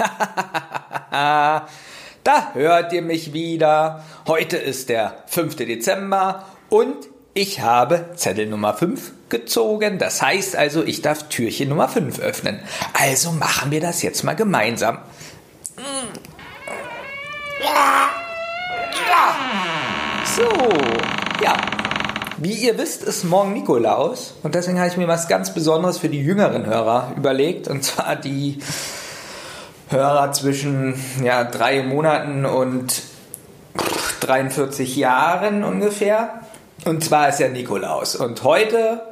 da hört ihr mich wieder. Heute ist der 5. Dezember und ich habe Zettel Nummer 5 gezogen. Das heißt also, ich darf Türchen Nummer 5 öffnen. Also machen wir das jetzt mal gemeinsam. So, ja. Wie ihr wisst, ist morgen Nikolaus und deswegen habe ich mir was ganz Besonderes für die jüngeren Hörer überlegt und zwar die Hörer zwischen ja, drei Monaten und 43 Jahren ungefähr. Und zwar ist ja Nikolaus. Und heute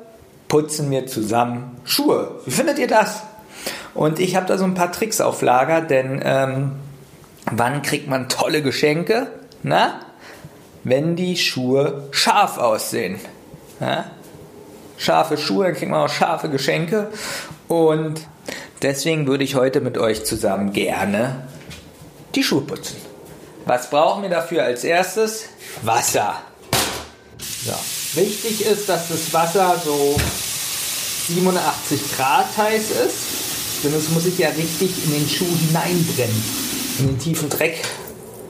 putzen wir zusammen Schuhe. Wie findet ihr das? Und ich habe da so ein paar Tricks auf Lager, denn ähm, wann kriegt man tolle Geschenke? Na? Wenn die Schuhe scharf aussehen. Na? Scharfe Schuhe, dann kriegt man auch scharfe Geschenke. Und deswegen würde ich heute mit euch zusammen gerne die Schuhe putzen. Was brauchen wir dafür als erstes? Wasser. So. Wichtig ist, dass das Wasser so 87 Grad heiß ist, denn es muss sich ja richtig in den Schuh hineinbrennen, in den tiefen Dreck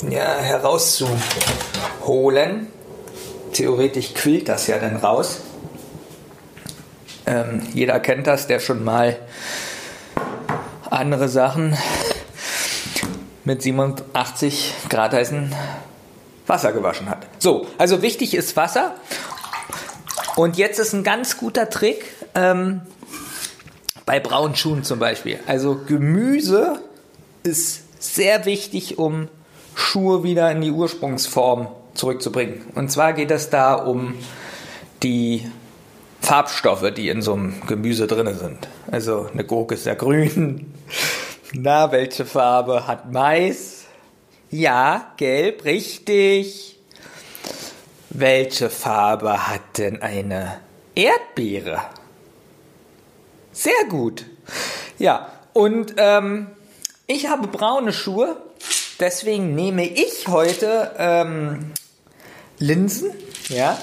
ja, herauszuholen. Theoretisch quillt das ja dann raus. Ähm, jeder kennt das, der schon mal andere Sachen mit 87 Grad heißen Wasser gewaschen hat. So, also wichtig ist Wasser. Und jetzt ist ein ganz guter Trick ähm, bei braunen Schuhen zum Beispiel. Also Gemüse ist sehr wichtig, um Schuhe wieder in die Ursprungsform zurückzubringen. Und zwar geht es da um die Farbstoffe, die in so einem Gemüse drin sind. Also eine Gurke ist ja grün. Na, welche Farbe hat Mais? Ja, gelb, richtig. Welche Farbe hat denn eine Erdbeere? Sehr gut. Ja, und ähm, ich habe braune Schuhe, deswegen nehme ich heute ähm, Linsen. Ja,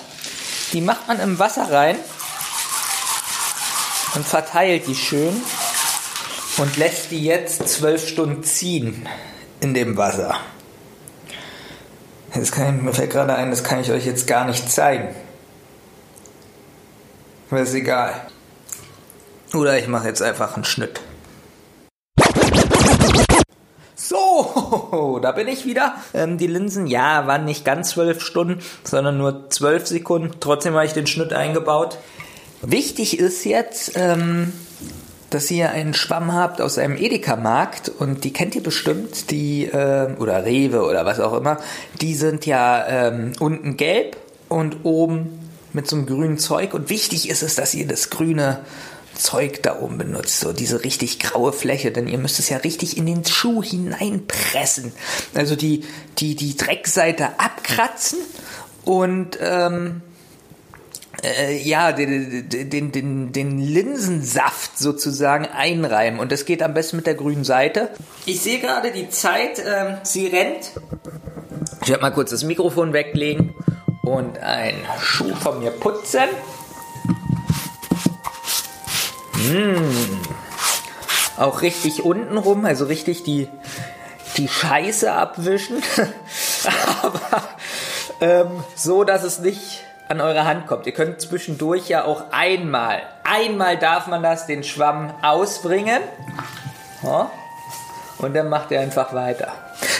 die macht man im Wasser rein und verteilt die schön und lässt die jetzt zwölf Stunden ziehen in dem Wasser. Das kann, mir fällt gerade ein, das kann ich euch jetzt gar nicht zeigen. Aber ist egal. Oder ich mache jetzt einfach einen Schnitt. So, da bin ich wieder. Ähm, die Linsen, ja, waren nicht ganz zwölf Stunden, sondern nur zwölf Sekunden. Trotzdem habe ich den Schnitt eingebaut. Wichtig ist jetzt, ähm, dass ihr einen Schwamm habt aus einem Edeka-Markt und die kennt ihr bestimmt, die, äh, oder Rewe oder was auch immer, die sind ja ähm, unten gelb und oben mit so einem grünen Zeug. Und wichtig ist es, dass ihr das grüne Zeug da oben benutzt, so diese richtig graue Fläche, denn ihr müsst es ja richtig in den Schuh hineinpressen. Also die, die, die Dreckseite abkratzen und ähm, äh, ja, den, den, den, den Linsensaft sozusagen einreiben. Und das geht am besten mit der grünen Seite. Ich sehe gerade die Zeit, äh, sie rennt. Ich werde mal kurz das Mikrofon weglegen und einen Schuh von mir putzen. Mmh. Auch richtig unten rum, also richtig die, die Scheiße abwischen. Aber ähm, so, dass es nicht an eure Hand kommt. Ihr könnt zwischendurch ja auch einmal, einmal darf man das, den Schwamm ausbringen. Und dann macht ihr einfach weiter.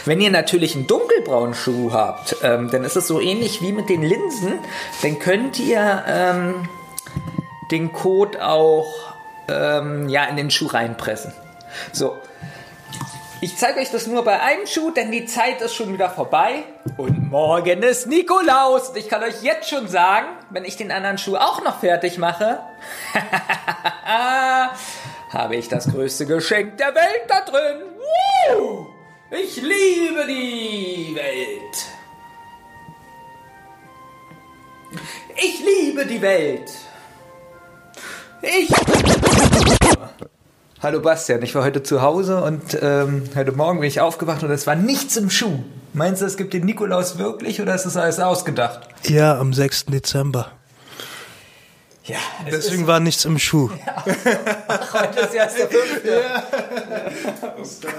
Wenn ihr natürlich einen dunkelbraunen Schuh habt, ähm, dann ist es so ähnlich wie mit den Linsen. Dann könnt ihr ähm, den Code auch ähm, ja, in den Schuh reinpressen. So, ich zeige euch das nur bei einem Schuh, denn die Zeit ist schon wieder vorbei. Und morgen ist Nikolaus. Und ich kann euch jetzt schon sagen, wenn ich den anderen Schuh auch noch fertig mache, habe ich das größte Geschenk der Welt da drin. Woo! Ich liebe die Welt. Ich liebe die Welt. Ich. Hallo Bastian, ich war heute zu Hause und ähm, heute Morgen bin ich aufgewacht und es war nichts im Schuh. Meinst du, es gibt den Nikolaus wirklich oder ist das alles ausgedacht? Ja, am 6. Dezember. Ja, Deswegen ist, war nichts im Schuh. Ja. Ach, heute ist erst der fünfte.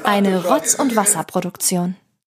Eine Rotz- und Wasserproduktion.